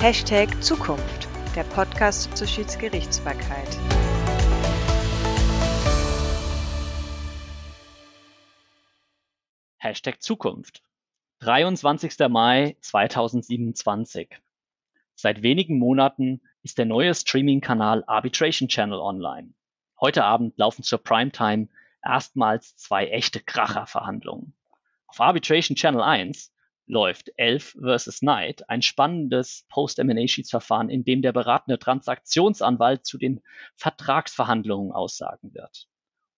Hashtag Zukunft, der Podcast zur Schiedsgerichtsbarkeit. Hashtag Zukunft. 23. Mai 2027. Seit wenigen Monaten ist der neue Streaming-Kanal Arbitration Channel online. Heute Abend laufen zur Primetime erstmals zwei echte Kracher-Verhandlungen. Auf Arbitration Channel 1 läuft Elf vs. Knight, ein spannendes Post-M&A-Schiedsverfahren, in dem der beratende Transaktionsanwalt zu den Vertragsverhandlungen aussagen wird.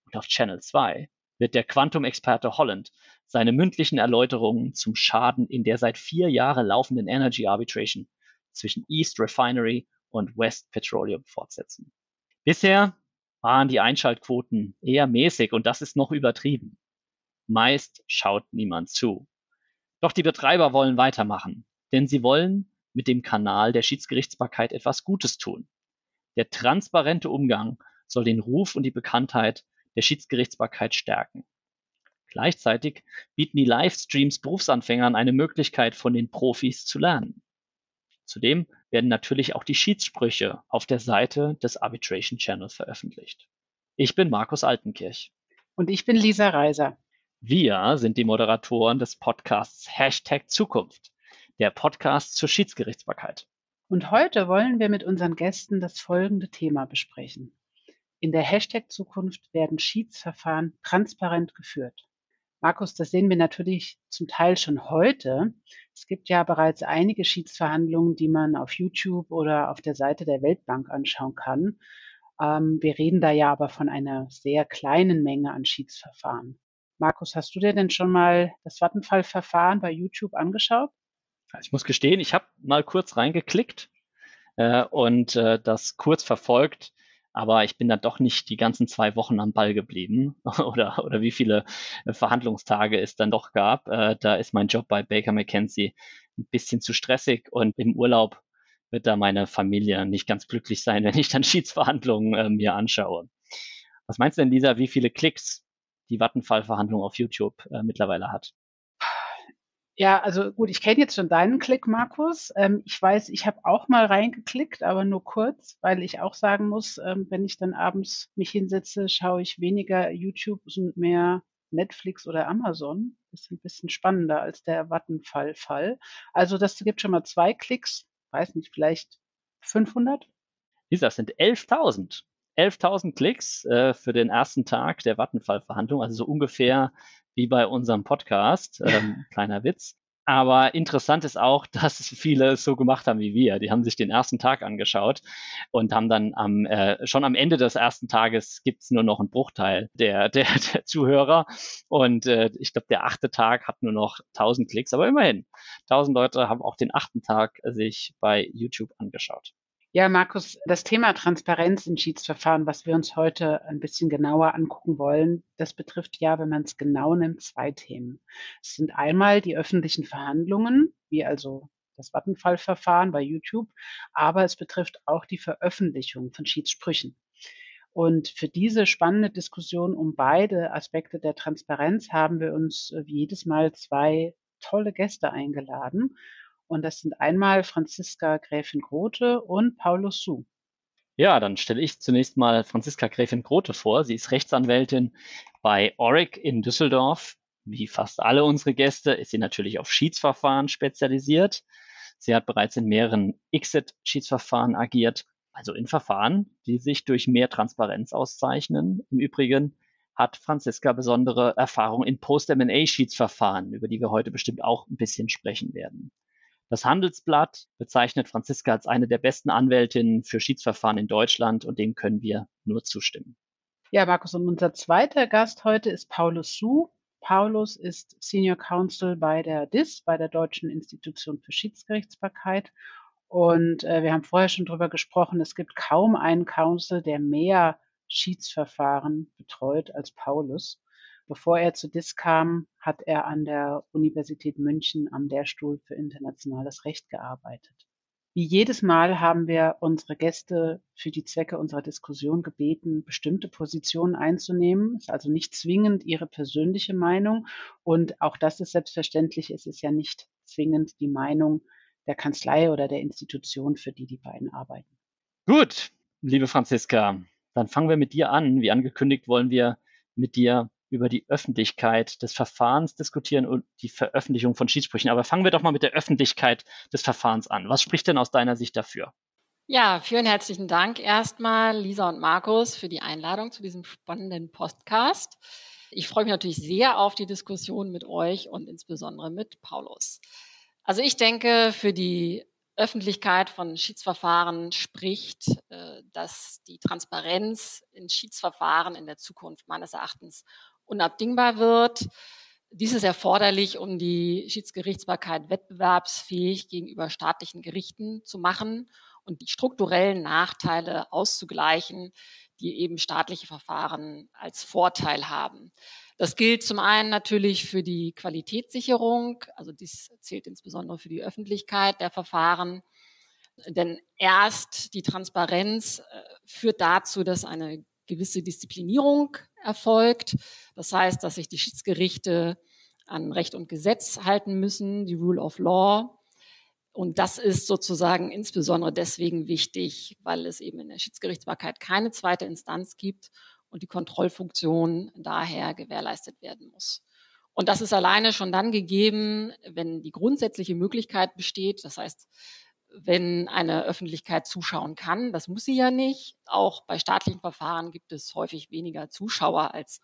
Und auf Channel 2 wird der Quantum-Experte Holland seine mündlichen Erläuterungen zum Schaden in der seit vier Jahren laufenden Energy Arbitration zwischen East Refinery und West Petroleum fortsetzen. Bisher waren die Einschaltquoten eher mäßig und das ist noch übertrieben. Meist schaut niemand zu. Doch die Betreiber wollen weitermachen, denn sie wollen mit dem Kanal der Schiedsgerichtsbarkeit etwas Gutes tun. Der transparente Umgang soll den Ruf und die Bekanntheit der Schiedsgerichtsbarkeit stärken. Gleichzeitig bieten die Livestreams Berufsanfängern eine Möglichkeit, von den Profis zu lernen. Zudem werden natürlich auch die Schiedssprüche auf der Seite des Arbitration Channels veröffentlicht. Ich bin Markus Altenkirch. Und ich bin Lisa Reiser. Wir sind die Moderatoren des Podcasts Hashtag Zukunft, der Podcast zur Schiedsgerichtsbarkeit. Und heute wollen wir mit unseren Gästen das folgende Thema besprechen. In der Hashtag Zukunft werden Schiedsverfahren transparent geführt. Markus, das sehen wir natürlich zum Teil schon heute. Es gibt ja bereits einige Schiedsverhandlungen, die man auf YouTube oder auf der Seite der Weltbank anschauen kann. Ähm, wir reden da ja aber von einer sehr kleinen Menge an Schiedsverfahren. Markus, hast du dir denn schon mal das Vattenfall-Verfahren bei YouTube angeschaut? Ich muss gestehen, ich habe mal kurz reingeklickt äh, und äh, das kurz verfolgt, aber ich bin dann doch nicht die ganzen zwei Wochen am Ball geblieben oder, oder wie viele äh, Verhandlungstage es dann doch gab. Äh, da ist mein Job bei Baker McKenzie ein bisschen zu stressig und im Urlaub wird da meine Familie nicht ganz glücklich sein, wenn ich dann Schiedsverhandlungen äh, mir anschaue. Was meinst du denn, Lisa, wie viele Klicks die Vattenfall-Verhandlung auf YouTube äh, mittlerweile hat. Ja, also gut, ich kenne jetzt schon deinen Klick, Markus. Ähm, ich weiß, ich habe auch mal reingeklickt, aber nur kurz, weil ich auch sagen muss, ähm, wenn ich dann abends mich hinsetze, schaue ich weniger YouTube und mehr Netflix oder Amazon. Das ist ein bisschen spannender als der Vattenfall-Fall. Also das gibt schon mal zwei Klicks, weiß nicht, vielleicht 500? Lisa, das sind 11.000. 11.000 Klicks äh, für den ersten Tag der Vattenfall-Verhandlung, also so ungefähr wie bei unserem Podcast. Ähm, kleiner Witz. Aber interessant ist auch, dass viele es so gemacht haben wie wir. Die haben sich den ersten Tag angeschaut und haben dann am, äh, schon am Ende des ersten Tages gibt's nur noch einen Bruchteil der, der, der Zuhörer. Und äh, ich glaube, der achte Tag hat nur noch 1000 Klicks, aber immerhin. 1000 Leute haben auch den achten Tag sich bei YouTube angeschaut. Ja, Markus, das Thema Transparenz in Schiedsverfahren, was wir uns heute ein bisschen genauer angucken wollen, das betrifft ja, wenn man es genau nimmt, zwei Themen. Es sind einmal die öffentlichen Verhandlungen, wie also das Vattenfallverfahren bei YouTube, aber es betrifft auch die Veröffentlichung von Schiedssprüchen. Und für diese spannende Diskussion um beide Aspekte der Transparenz haben wir uns wie jedes Mal zwei tolle Gäste eingeladen. Und das sind einmal Franziska Gräfin Grote und Paulus Su. Ja, dann stelle ich zunächst mal Franziska Gräfin Grote vor. Sie ist Rechtsanwältin bei Oric in Düsseldorf. Wie fast alle unsere Gäste ist sie natürlich auf Schiedsverfahren spezialisiert. Sie hat bereits in mehreren Exit-Schiedsverfahren agiert, also in Verfahren, die sich durch mehr Transparenz auszeichnen. Im Übrigen hat Franziska besondere Erfahrung in Post-M&A-Schiedsverfahren, über die wir heute bestimmt auch ein bisschen sprechen werden. Das Handelsblatt bezeichnet Franziska als eine der besten Anwältinnen für Schiedsverfahren in Deutschland und dem können wir nur zustimmen. Ja, Markus, und unser zweiter Gast heute ist Paulus Su. Paulus ist Senior Counsel bei der DIS, bei der Deutschen Institution für Schiedsgerichtsbarkeit. Und äh, wir haben vorher schon darüber gesprochen, es gibt kaum einen Counsel, der mehr Schiedsverfahren betreut als Paulus. Bevor er zu DIS kam, hat er an der Universität München am Lehrstuhl für internationales Recht gearbeitet. Wie jedes Mal haben wir unsere Gäste für die Zwecke unserer Diskussion gebeten, bestimmte Positionen einzunehmen. Es ist also nicht zwingend ihre persönliche Meinung. Und auch das ist selbstverständlich. Es ist ja nicht zwingend die Meinung der Kanzlei oder der Institution, für die die beiden arbeiten. Gut, liebe Franziska, dann fangen wir mit dir an. Wie angekündigt wollen wir mit dir über die Öffentlichkeit des Verfahrens diskutieren und die Veröffentlichung von Schiedssprüchen. Aber fangen wir doch mal mit der Öffentlichkeit des Verfahrens an. Was spricht denn aus deiner Sicht dafür? Ja, vielen herzlichen Dank erstmal, Lisa und Markus, für die Einladung zu diesem spannenden Podcast. Ich freue mich natürlich sehr auf die Diskussion mit euch und insbesondere mit Paulus. Also ich denke, für die Öffentlichkeit von Schiedsverfahren spricht, äh, dass die Transparenz in Schiedsverfahren in der Zukunft meines Erachtens unabdingbar wird. Dies ist erforderlich, um die Schiedsgerichtsbarkeit wettbewerbsfähig gegenüber staatlichen Gerichten zu machen und die strukturellen Nachteile auszugleichen, die eben staatliche Verfahren als Vorteil haben. Das gilt zum einen natürlich für die Qualitätssicherung, also dies zählt insbesondere für die Öffentlichkeit der Verfahren. Denn erst die Transparenz äh, führt dazu, dass eine gewisse Disziplinierung erfolgt. Das heißt, dass sich die Schiedsgerichte an Recht und Gesetz halten müssen, die Rule of Law. Und das ist sozusagen insbesondere deswegen wichtig, weil es eben in der Schiedsgerichtsbarkeit keine zweite Instanz gibt und die Kontrollfunktion daher gewährleistet werden muss. Und das ist alleine schon dann gegeben, wenn die grundsätzliche Möglichkeit besteht, das heißt, wenn eine Öffentlichkeit zuschauen kann, das muss sie ja nicht. Auch bei staatlichen Verfahren gibt es häufig weniger Zuschauer, als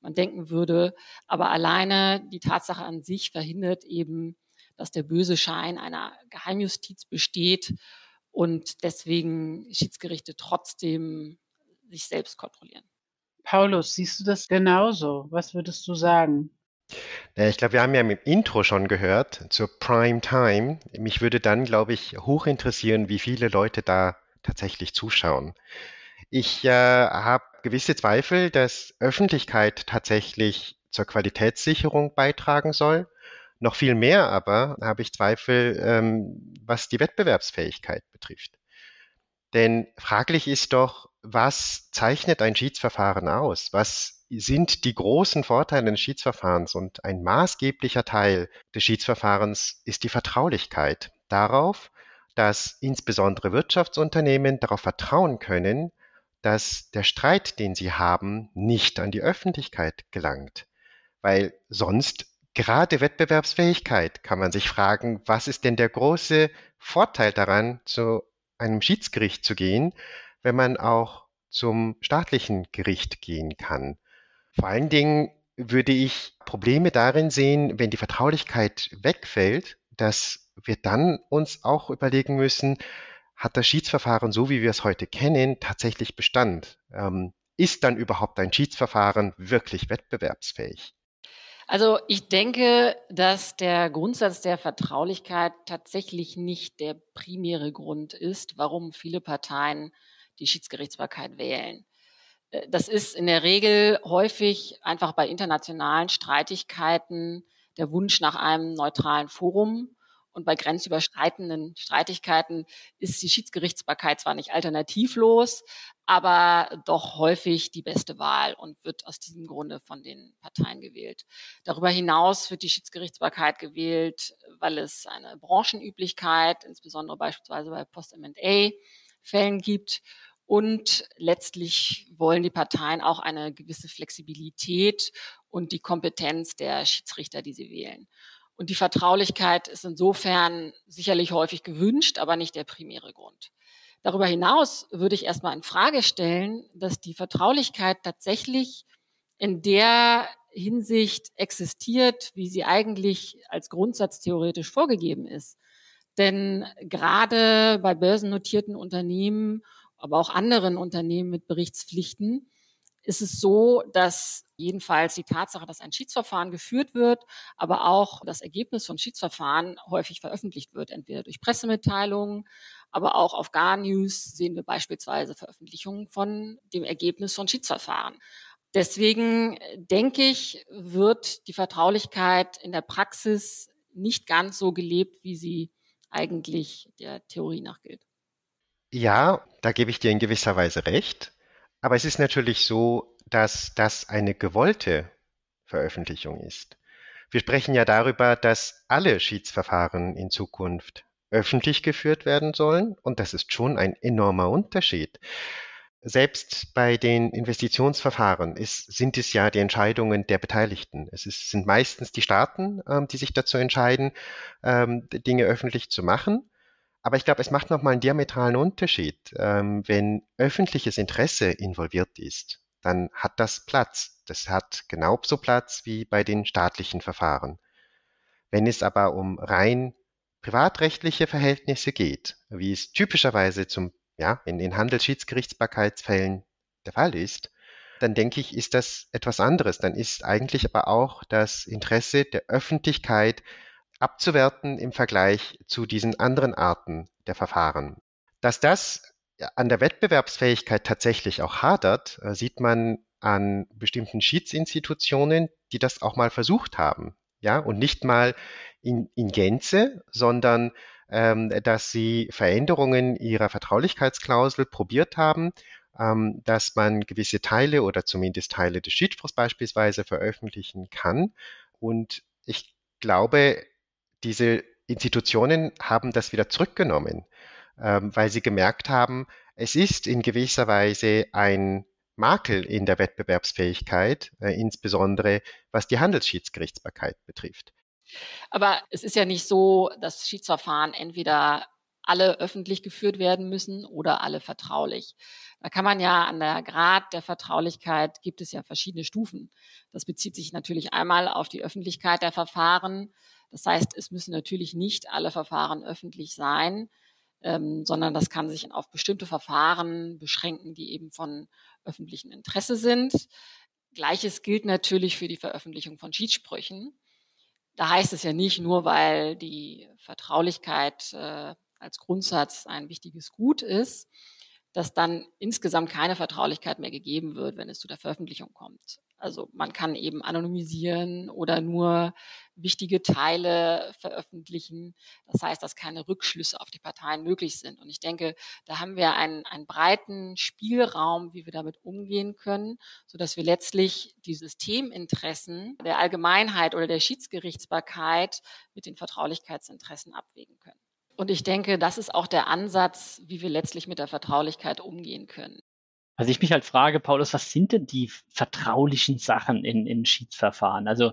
man denken würde. Aber alleine die Tatsache an sich verhindert eben dass der böse Schein einer Geheimjustiz besteht und deswegen Schiedsgerichte trotzdem sich selbst kontrollieren. Paulus, siehst du das genauso? Was würdest du sagen? Ich glaube, wir haben ja im Intro schon gehört zur Prime Time. Mich würde dann, glaube ich, hoch interessieren, wie viele Leute da tatsächlich zuschauen. Ich äh, habe gewisse Zweifel, dass Öffentlichkeit tatsächlich zur Qualitätssicherung beitragen soll. Noch viel mehr aber habe ich Zweifel, ähm, was die Wettbewerbsfähigkeit betrifft. Denn fraglich ist doch, was zeichnet ein Schiedsverfahren aus? Was sind die großen Vorteile des Schiedsverfahrens? Und ein maßgeblicher Teil des Schiedsverfahrens ist die Vertraulichkeit darauf, dass insbesondere Wirtschaftsunternehmen darauf vertrauen können, dass der Streit, den sie haben, nicht an die Öffentlichkeit gelangt. Weil sonst Gerade Wettbewerbsfähigkeit kann man sich fragen, was ist denn der große Vorteil daran, zu einem Schiedsgericht zu gehen, wenn man auch zum staatlichen Gericht gehen kann. Vor allen Dingen würde ich Probleme darin sehen, wenn die Vertraulichkeit wegfällt, dass wir dann uns auch überlegen müssen, hat das Schiedsverfahren, so wie wir es heute kennen, tatsächlich Bestand? Ähm, ist dann überhaupt ein Schiedsverfahren wirklich wettbewerbsfähig? Also ich denke, dass der Grundsatz der Vertraulichkeit tatsächlich nicht der primäre Grund ist, warum viele Parteien die Schiedsgerichtsbarkeit wählen. Das ist in der Regel häufig einfach bei internationalen Streitigkeiten der Wunsch nach einem neutralen Forum und bei grenzüberschreitenden Streitigkeiten ist die Schiedsgerichtsbarkeit zwar nicht alternativlos, aber doch häufig die beste Wahl und wird aus diesem Grunde von den Parteien gewählt. Darüber hinaus wird die Schiedsgerichtsbarkeit gewählt, weil es eine Branchenüblichkeit, insbesondere beispielsweise bei Post-M&A-Fällen gibt. Und letztlich wollen die Parteien auch eine gewisse Flexibilität und die Kompetenz der Schiedsrichter, die sie wählen. Und die Vertraulichkeit ist insofern sicherlich häufig gewünscht, aber nicht der primäre Grund. Darüber hinaus würde ich erstmal in Frage stellen, dass die Vertraulichkeit tatsächlich in der Hinsicht existiert, wie sie eigentlich als Grundsatz theoretisch vorgegeben ist. Denn gerade bei börsennotierten Unternehmen, aber auch anderen Unternehmen mit Berichtspflichten, ist es so, dass jedenfalls die Tatsache, dass ein Schiedsverfahren geführt wird, aber auch das Ergebnis von Schiedsverfahren häufig veröffentlicht wird, entweder durch Pressemitteilungen, aber auch auf Gar News sehen wir beispielsweise Veröffentlichungen von dem Ergebnis von Schiedsverfahren. Deswegen äh, denke ich, wird die Vertraulichkeit in der Praxis nicht ganz so gelebt, wie sie eigentlich der Theorie nach gilt. Ja, da gebe ich dir in gewisser Weise recht. Aber es ist natürlich so, dass das eine gewollte Veröffentlichung ist. Wir sprechen ja darüber, dass alle Schiedsverfahren in Zukunft öffentlich geführt werden sollen. Und das ist schon ein enormer Unterschied. Selbst bei den Investitionsverfahren ist, sind es ja die Entscheidungen der Beteiligten. Es ist, sind meistens die Staaten, ähm, die sich dazu entscheiden, ähm, Dinge öffentlich zu machen. Aber ich glaube, es macht nochmal einen diametralen Unterschied. Ähm, wenn öffentliches Interesse involviert ist, dann hat das Platz. Das hat genauso Platz wie bei den staatlichen Verfahren. Wenn es aber um rein privatrechtliche Verhältnisse geht, wie es typischerweise zum ja, in den Handelsschiedsgerichtsbarkeitsfällen der Fall ist, dann denke ich, ist das etwas anderes. Dann ist eigentlich aber auch das Interesse der Öffentlichkeit abzuwerten im Vergleich zu diesen anderen Arten der Verfahren. Dass das an der Wettbewerbsfähigkeit tatsächlich auch hadert, äh, sieht man an bestimmten Schiedsinstitutionen, die das auch mal versucht haben. Ja, und nicht mal in, in Gänze, sondern ähm, dass sie Veränderungen ihrer Vertraulichkeitsklausel probiert haben, ähm, dass man gewisse Teile oder zumindest Teile des Schiedsspruchs beispielsweise veröffentlichen kann. Und ich glaube, diese Institutionen haben das wieder zurückgenommen, ähm, weil sie gemerkt haben, es ist in gewisser Weise ein Makel in der Wettbewerbsfähigkeit, äh, insbesondere was die Handelsschiedsgerichtsbarkeit betrifft. Aber es ist ja nicht so, dass Schiedsverfahren entweder alle öffentlich geführt werden müssen oder alle vertraulich. Da kann man ja an der Grad der Vertraulichkeit gibt es ja verschiedene Stufen. Das bezieht sich natürlich einmal auf die Öffentlichkeit der Verfahren. Das heißt, es müssen natürlich nicht alle Verfahren öffentlich sein, ähm, sondern das kann sich auf bestimmte Verfahren beschränken, die eben von öffentlichem Interesse sind. Gleiches gilt natürlich für die Veröffentlichung von Schiedssprüchen. Da heißt es ja nicht nur, weil die Vertraulichkeit äh, als Grundsatz ein wichtiges Gut ist, dass dann insgesamt keine Vertraulichkeit mehr gegeben wird, wenn es zu der Veröffentlichung kommt. Also man kann eben anonymisieren oder nur wichtige Teile veröffentlichen. Das heißt, dass keine Rückschlüsse auf die Parteien möglich sind. Und ich denke, da haben wir einen, einen breiten Spielraum, wie wir damit umgehen können, so dass wir letztlich die Systeminteressen der Allgemeinheit oder der Schiedsgerichtsbarkeit mit den Vertraulichkeitsinteressen abwägen können. Und ich denke, das ist auch der Ansatz, wie wir letztlich mit der Vertraulichkeit umgehen können. Also ich mich halt frage, Paulus, was sind denn die vertraulichen Sachen in, in Schiedsverfahren? Also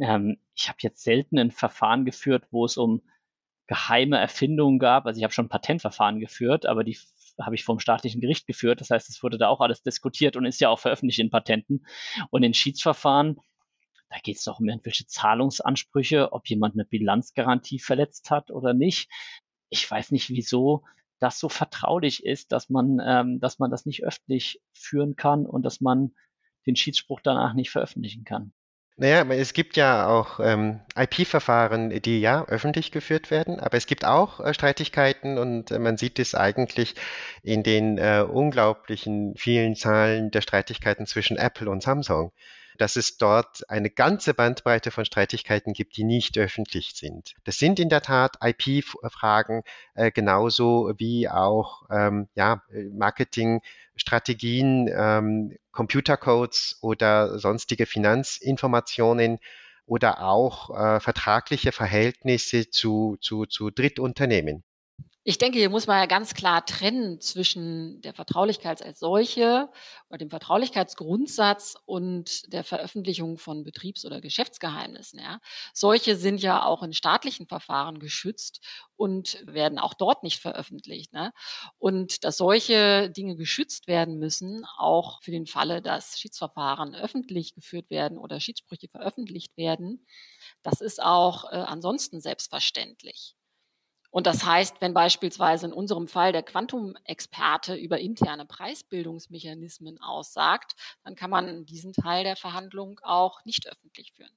ähm, ich habe jetzt selten ein Verfahren geführt, wo es um geheime Erfindungen gab. Also ich habe schon Patentverfahren geführt, aber die habe ich vom staatlichen Gericht geführt. Das heißt, es wurde da auch alles diskutiert und ist ja auch veröffentlicht in Patenten. Und in Schiedsverfahren, da geht es doch um irgendwelche Zahlungsansprüche, ob jemand eine Bilanzgarantie verletzt hat oder nicht. Ich weiß nicht, wieso das so vertraulich ist, dass man, ähm, dass man das nicht öffentlich führen kann und dass man den Schiedsspruch danach nicht veröffentlichen kann. Naja, es gibt ja auch ähm, IP-Verfahren, die ja öffentlich geführt werden, aber es gibt auch äh, Streitigkeiten und äh, man sieht es eigentlich in den äh, unglaublichen vielen Zahlen der Streitigkeiten zwischen Apple und Samsung dass es dort eine ganze Bandbreite von Streitigkeiten gibt, die nicht öffentlich sind. Das sind in der Tat IP-Fragen äh, genauso wie auch ähm, ja, Marketingstrategien, ähm, Computercodes oder sonstige Finanzinformationen oder auch äh, vertragliche Verhältnisse zu, zu, zu Drittunternehmen. Ich denke, hier muss man ja ganz klar trennen zwischen der Vertraulichkeit als solche oder dem Vertraulichkeitsgrundsatz und der Veröffentlichung von Betriebs- oder Geschäftsgeheimnissen. Ja. Solche sind ja auch in staatlichen Verfahren geschützt und werden auch dort nicht veröffentlicht. Ne? Und dass solche Dinge geschützt werden müssen, auch für den Falle, dass Schiedsverfahren öffentlich geführt werden oder Schiedssprüche veröffentlicht werden, das ist auch äh, ansonsten selbstverständlich. Und das heißt, wenn beispielsweise in unserem Fall der Quantum-Experte über interne Preisbildungsmechanismen aussagt, dann kann man diesen Teil der Verhandlung auch nicht öffentlich führen.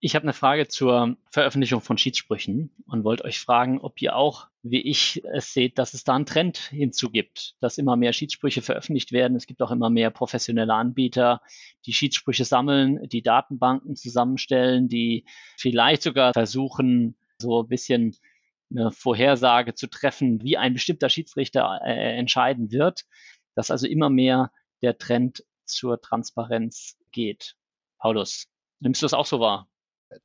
Ich habe eine Frage zur Veröffentlichung von Schiedssprüchen und wollte euch fragen, ob ihr auch, wie ich es seht, dass es da einen Trend hinzugibt, dass immer mehr Schiedssprüche veröffentlicht werden. Es gibt auch immer mehr professionelle Anbieter, die Schiedssprüche sammeln, die Datenbanken zusammenstellen, die vielleicht sogar versuchen, so ein bisschen eine Vorhersage zu treffen, wie ein bestimmter Schiedsrichter äh, entscheiden wird, dass also immer mehr der Trend zur Transparenz geht. Paulus, nimmst du das auch so wahr?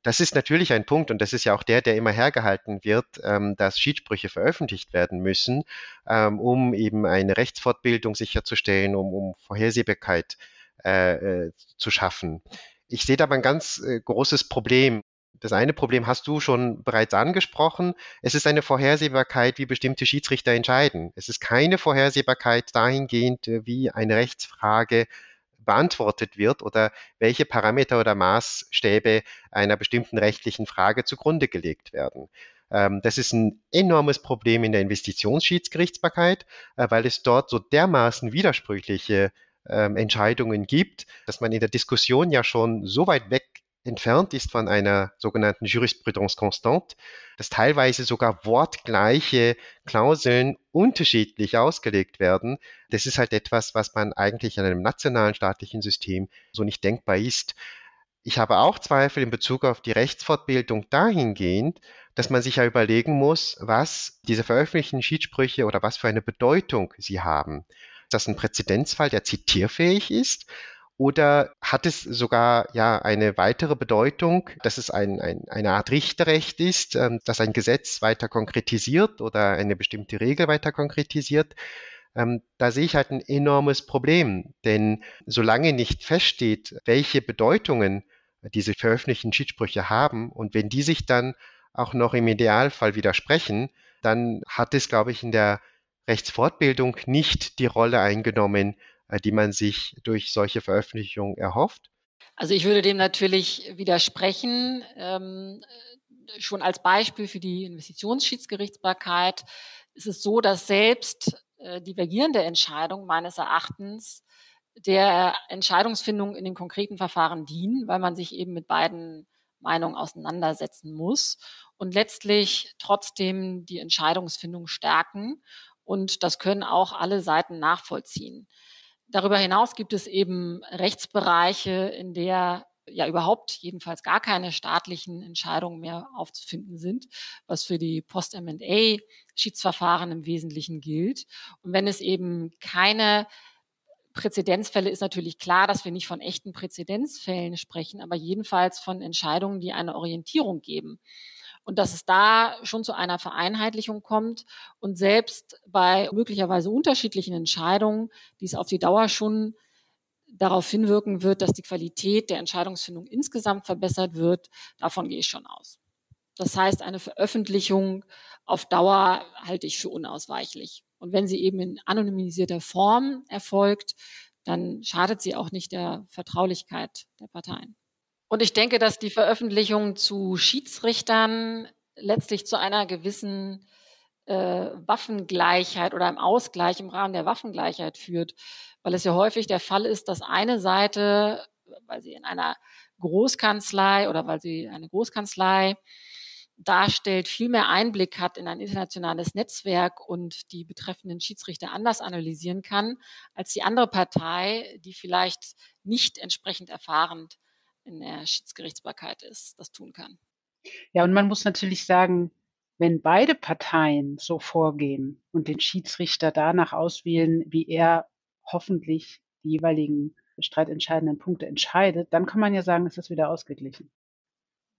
Das ist natürlich ein Punkt und das ist ja auch der, der immer hergehalten wird, ähm, dass Schiedsprüche veröffentlicht werden müssen, ähm, um eben eine Rechtsfortbildung sicherzustellen, um, um Vorhersehbarkeit äh, äh, zu schaffen. Ich sehe da aber ein ganz äh, großes Problem. Das eine Problem hast du schon bereits angesprochen. Es ist eine Vorhersehbarkeit, wie bestimmte Schiedsrichter entscheiden. Es ist keine Vorhersehbarkeit dahingehend, äh, wie eine Rechtsfrage beantwortet wird oder welche Parameter oder Maßstäbe einer bestimmten rechtlichen Frage zugrunde gelegt werden. Ähm, das ist ein enormes Problem in der Investitionsschiedsgerichtsbarkeit, äh, weil es dort so dermaßen widersprüchliche ähm, Entscheidungen gibt, dass man in der Diskussion ja schon so weit weg entfernt ist von einer sogenannten Jurisprudence constante, dass teilweise sogar wortgleiche Klauseln unterschiedlich ausgelegt werden. Das ist halt etwas, was man eigentlich in einem nationalen staatlichen System so nicht denkbar ist. Ich habe auch Zweifel in Bezug auf die Rechtsfortbildung dahingehend, dass man sich ja überlegen muss, was diese veröffentlichten Schiedssprüche oder was für eine Bedeutung sie haben. Ist das ein Präzedenzfall, der zitierfähig ist? Oder hat es sogar ja eine weitere Bedeutung, dass es ein, ein, eine Art Richterrecht ist, ähm, dass ein Gesetz weiter konkretisiert oder eine bestimmte Regel weiter konkretisiert? Ähm, da sehe ich halt ein enormes Problem, denn solange nicht feststeht, welche Bedeutungen diese veröffentlichten Schiedssprüche haben und wenn die sich dann auch noch im Idealfall widersprechen, dann hat es, glaube ich, in der Rechtsfortbildung nicht die Rolle eingenommen, die man sich durch solche Veröffentlichungen erhofft? Also ich würde dem natürlich widersprechen. Ähm, schon als Beispiel für die Investitionsschiedsgerichtsbarkeit ist es so, dass selbst äh, divergierende Entscheidungen meines Erachtens der Entscheidungsfindung in den konkreten Verfahren dienen, weil man sich eben mit beiden Meinungen auseinandersetzen muss und letztlich trotzdem die Entscheidungsfindung stärken. Und das können auch alle Seiten nachvollziehen. Darüber hinaus gibt es eben Rechtsbereiche, in der ja überhaupt jedenfalls gar keine staatlichen Entscheidungen mehr aufzufinden sind, was für die Post-M&A-Schiedsverfahren im Wesentlichen gilt. Und wenn es eben keine Präzedenzfälle ist natürlich klar, dass wir nicht von echten Präzedenzfällen sprechen, aber jedenfalls von Entscheidungen, die eine Orientierung geben und dass es da schon zu einer Vereinheitlichung kommt und selbst bei möglicherweise unterschiedlichen Entscheidungen, die es auf die Dauer schon darauf hinwirken wird, dass die Qualität der Entscheidungsfindung insgesamt verbessert wird, davon gehe ich schon aus. Das heißt, eine Veröffentlichung auf Dauer halte ich für unausweichlich. Und wenn sie eben in anonymisierter Form erfolgt, dann schadet sie auch nicht der Vertraulichkeit der Parteien. Und ich denke, dass die Veröffentlichung zu Schiedsrichtern letztlich zu einer gewissen äh, Waffengleichheit oder einem Ausgleich im Rahmen der Waffengleichheit führt, weil es ja häufig der Fall ist, dass eine Seite, weil sie in einer Großkanzlei oder weil sie eine Großkanzlei darstellt, viel mehr Einblick hat in ein internationales Netzwerk und die betreffenden Schiedsrichter anders analysieren kann, als die andere Partei, die vielleicht nicht entsprechend erfahrend in der Schiedsgerichtsbarkeit ist, das tun kann. Ja, und man muss natürlich sagen, wenn beide Parteien so vorgehen und den Schiedsrichter danach auswählen, wie er hoffentlich die jeweiligen streitentscheidenden Punkte entscheidet, dann kann man ja sagen, es ist wieder ausgeglichen.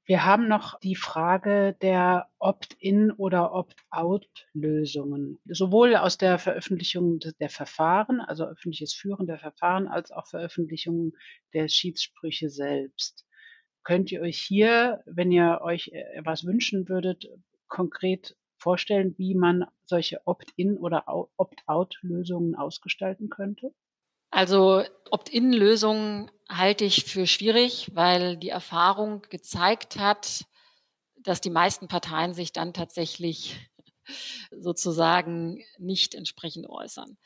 Wir haben noch die Frage der Opt-in oder Opt-out-Lösungen, sowohl aus der Veröffentlichung der Verfahren, also öffentliches Führen der Verfahren, als auch Veröffentlichung der Schiedssprüche selbst. Könnt ihr euch hier, wenn ihr euch etwas wünschen würdet, konkret vorstellen, wie man solche Opt-in oder Opt-out-Lösungen ausgestalten könnte? Also Opt-in-Lösungen halte ich für schwierig, weil die Erfahrung gezeigt hat, dass die meisten Parteien sich dann tatsächlich sozusagen nicht entsprechend äußern.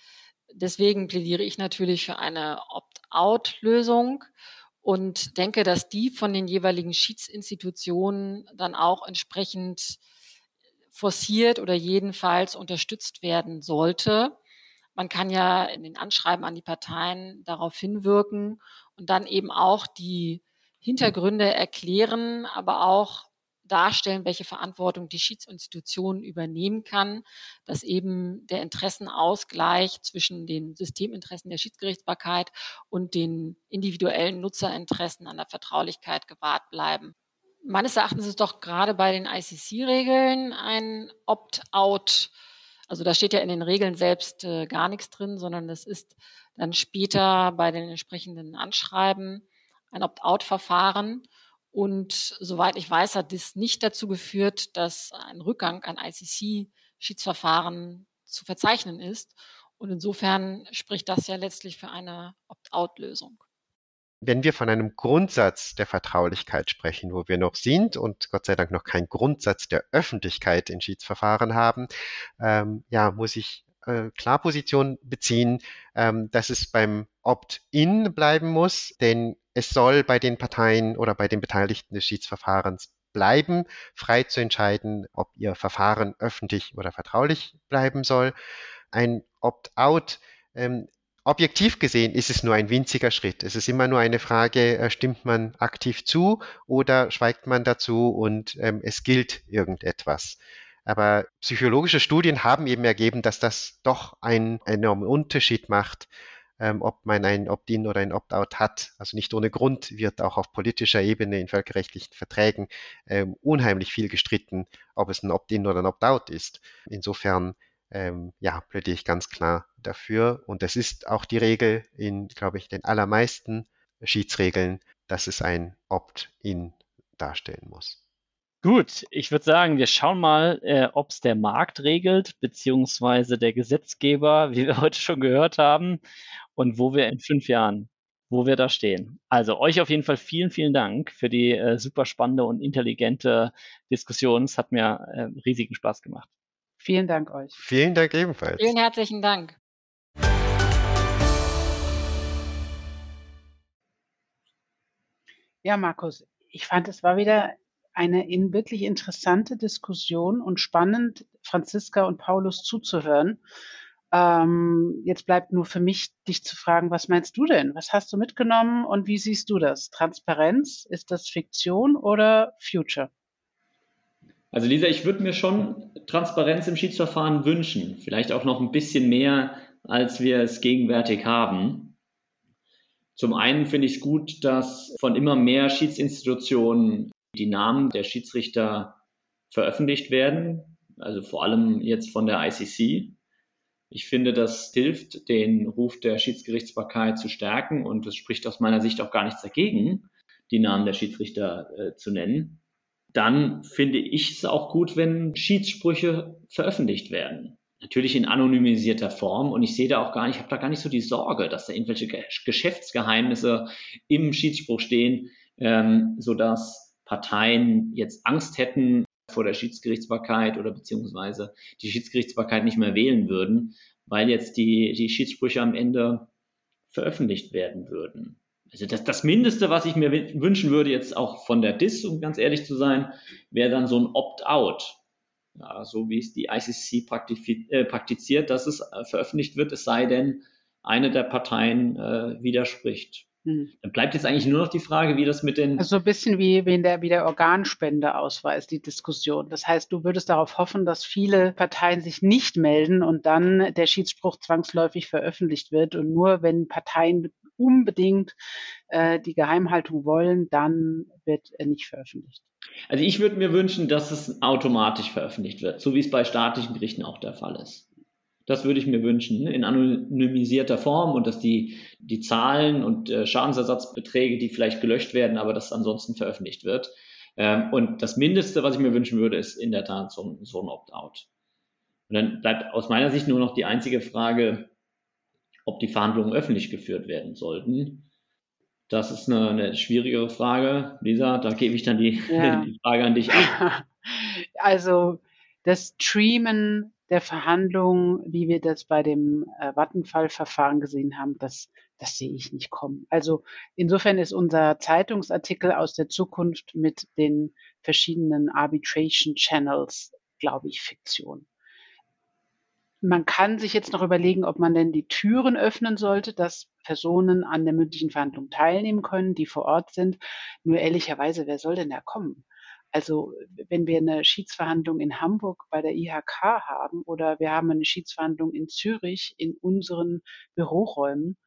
Deswegen plädiere ich natürlich für eine Opt-out-Lösung und denke, dass die von den jeweiligen Schiedsinstitutionen dann auch entsprechend forciert oder jedenfalls unterstützt werden sollte man kann ja in den Anschreiben an die Parteien darauf hinwirken und dann eben auch die Hintergründe erklären, aber auch darstellen, welche Verantwortung die Schiedsinstitution übernehmen kann, dass eben der Interessenausgleich zwischen den Systeminteressen der Schiedsgerichtsbarkeit und den individuellen Nutzerinteressen an der Vertraulichkeit gewahrt bleiben. meines Erachtens ist doch gerade bei den ICC-Regeln ein Opt-out. Also da steht ja in den Regeln selbst äh, gar nichts drin, sondern das ist dann später bei den entsprechenden Anschreiben ein Opt-out-Verfahren. Und soweit ich weiß, hat das nicht dazu geführt, dass ein Rückgang an ICC-Schiedsverfahren zu verzeichnen ist. Und insofern spricht das ja letztlich für eine Opt-out-Lösung. Wenn wir von einem Grundsatz der Vertraulichkeit sprechen, wo wir noch sind und Gott sei Dank noch keinen Grundsatz der Öffentlichkeit in Schiedsverfahren haben, ähm, ja, muss ich äh, klar Position beziehen, ähm, dass es beim Opt-in bleiben muss, denn es soll bei den Parteien oder bei den Beteiligten des Schiedsverfahrens bleiben, frei zu entscheiden, ob ihr Verfahren öffentlich oder vertraulich bleiben soll. Ein Opt-out ähm, Objektiv gesehen ist es nur ein winziger Schritt. Es ist immer nur eine Frage, äh, stimmt man aktiv zu oder schweigt man dazu und ähm, es gilt irgendetwas. Aber psychologische Studien haben eben ergeben, dass das doch einen enormen Unterschied macht, ähm, ob man ein Opt-in oder ein Opt-out hat. Also nicht ohne Grund wird auch auf politischer Ebene in völkerrechtlichen Verträgen ähm, unheimlich viel gestritten, ob es ein Opt-in oder ein Opt-out ist. Insofern ähm, ja, plädiere ich ganz klar dafür. Und es ist auch die Regel in, glaube ich, den allermeisten Schiedsregeln, dass es ein Opt-in darstellen muss. Gut, ich würde sagen, wir schauen mal, äh, ob es der Markt regelt, beziehungsweise der Gesetzgeber, wie wir heute schon gehört haben, und wo wir in fünf Jahren, wo wir da stehen. Also euch auf jeden Fall vielen, vielen Dank für die äh, super spannende und intelligente Diskussion. Es hat mir äh, riesigen Spaß gemacht. Vielen Dank euch. Vielen Dank ebenfalls. Vielen herzlichen Dank. Ja, Markus, ich fand, es war wieder eine in wirklich interessante Diskussion und spannend, Franziska und Paulus zuzuhören. Ähm, jetzt bleibt nur für mich, dich zu fragen, was meinst du denn? Was hast du mitgenommen und wie siehst du das? Transparenz, ist das Fiktion oder Future? Also Lisa, ich würde mir schon Transparenz im Schiedsverfahren wünschen. Vielleicht auch noch ein bisschen mehr, als wir es gegenwärtig haben. Zum einen finde ich es gut, dass von immer mehr Schiedsinstitutionen die Namen der Schiedsrichter veröffentlicht werden. Also vor allem jetzt von der ICC. Ich finde, das hilft, den Ruf der Schiedsgerichtsbarkeit zu stärken und es spricht aus meiner Sicht auch gar nichts dagegen, die Namen der Schiedsrichter äh, zu nennen. Dann finde ich es auch gut, wenn Schiedssprüche veröffentlicht werden. Natürlich in anonymisierter Form und ich sehe da auch gar nicht, ich habe da gar nicht so die Sorge, dass da irgendwelche Geschäftsgeheimnisse im Schiedsspruch stehen, ähm, sodass Parteien jetzt Angst hätten, vor der Schiedsgerichtsbarkeit oder beziehungsweise die Schiedsgerichtsbarkeit nicht mehr wählen würden, weil jetzt die, die Schiedssprüche am Ende veröffentlicht werden würden. Also das, das Mindeste, was ich mir wünschen würde, jetzt auch von der DIS, um ganz ehrlich zu sein, wäre dann so ein Opt-out. Ja, so wie es die ICC äh, praktiziert, dass es äh, veröffentlicht wird, es sei denn, eine der Parteien äh, widerspricht. Mhm. Dann bleibt jetzt eigentlich nur noch die Frage, wie das mit den. Also ein bisschen wie, wie, der, wie der Organspendeausweis, die Diskussion. Das heißt, du würdest darauf hoffen, dass viele Parteien sich nicht melden und dann der Schiedsspruch zwangsläufig veröffentlicht wird. Und nur wenn Parteien unbedingt äh, die Geheimhaltung wollen, dann wird er nicht veröffentlicht. Also ich würde mir wünschen, dass es automatisch veröffentlicht wird, so wie es bei staatlichen Gerichten auch der Fall ist. Das würde ich mir wünschen, in anonymisierter Form und dass die, die Zahlen und äh, Schadensersatzbeträge, die vielleicht gelöscht werden, aber das ansonsten veröffentlicht wird. Ähm, und das Mindeste, was ich mir wünschen würde, ist in der Tat so, so ein Opt-out. Und dann bleibt aus meiner Sicht nur noch die einzige Frage, ob die Verhandlungen öffentlich geführt werden sollten. Das ist eine, eine schwierigere Frage. Lisa, da gebe ich dann die, ja. die Frage an dich ab. Also das Streamen der Verhandlungen, wie wir das bei dem äh, Vattenfall-Verfahren gesehen haben, das, das sehe ich nicht kommen. Also insofern ist unser Zeitungsartikel aus der Zukunft mit den verschiedenen Arbitration Channels, glaube ich, Fiktion. Man kann sich jetzt noch überlegen, ob man denn die Türen öffnen sollte, dass Personen an der mündlichen Verhandlung teilnehmen können, die vor Ort sind. Nur ehrlicherweise, wer soll denn da kommen? Also wenn wir eine Schiedsverhandlung in Hamburg bei der IHK haben oder wir haben eine Schiedsverhandlung in Zürich in unseren Büroräumen,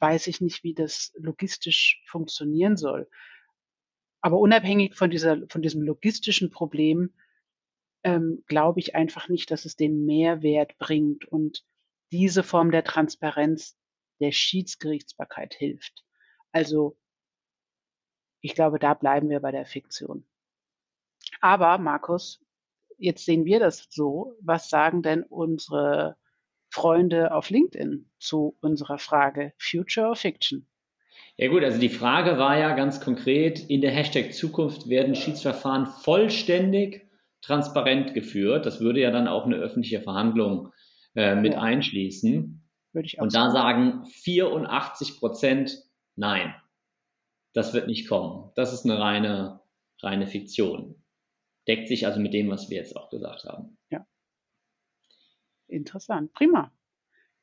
weiß ich nicht, wie das logistisch funktionieren soll. Aber unabhängig von dieser, von diesem logistischen Problem, ähm, glaube ich einfach nicht, dass es den Mehrwert bringt und diese Form der Transparenz der Schiedsgerichtsbarkeit hilft. Also ich glaube, da bleiben wir bei der Fiktion. Aber Markus, jetzt sehen wir das so. Was sagen denn unsere Freunde auf LinkedIn zu unserer Frage Future or Fiction? Ja gut, also die Frage war ja ganz konkret, in der Hashtag Zukunft werden Schiedsverfahren vollständig transparent geführt. Das würde ja dann auch eine öffentliche Verhandlung äh, mit ja. einschließen. Würde ich auch Und da sagen 84 Prozent nein. Das wird nicht kommen. Das ist eine reine, reine Fiktion. Deckt sich also mit dem, was wir jetzt auch gesagt haben. Ja. Interessant. Prima.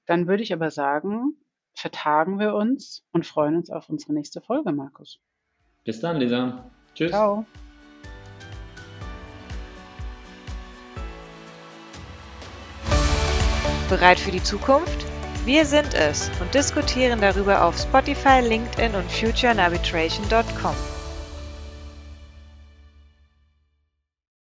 Dann würde ich aber sagen, vertagen wir uns und freuen uns auf unsere nächste Folge, Markus. Bis dann, Lisa. Tschüss. Ciao. Bereit für die Zukunft? Wir sind es und diskutieren darüber auf Spotify, LinkedIn und futureandarbitration.com.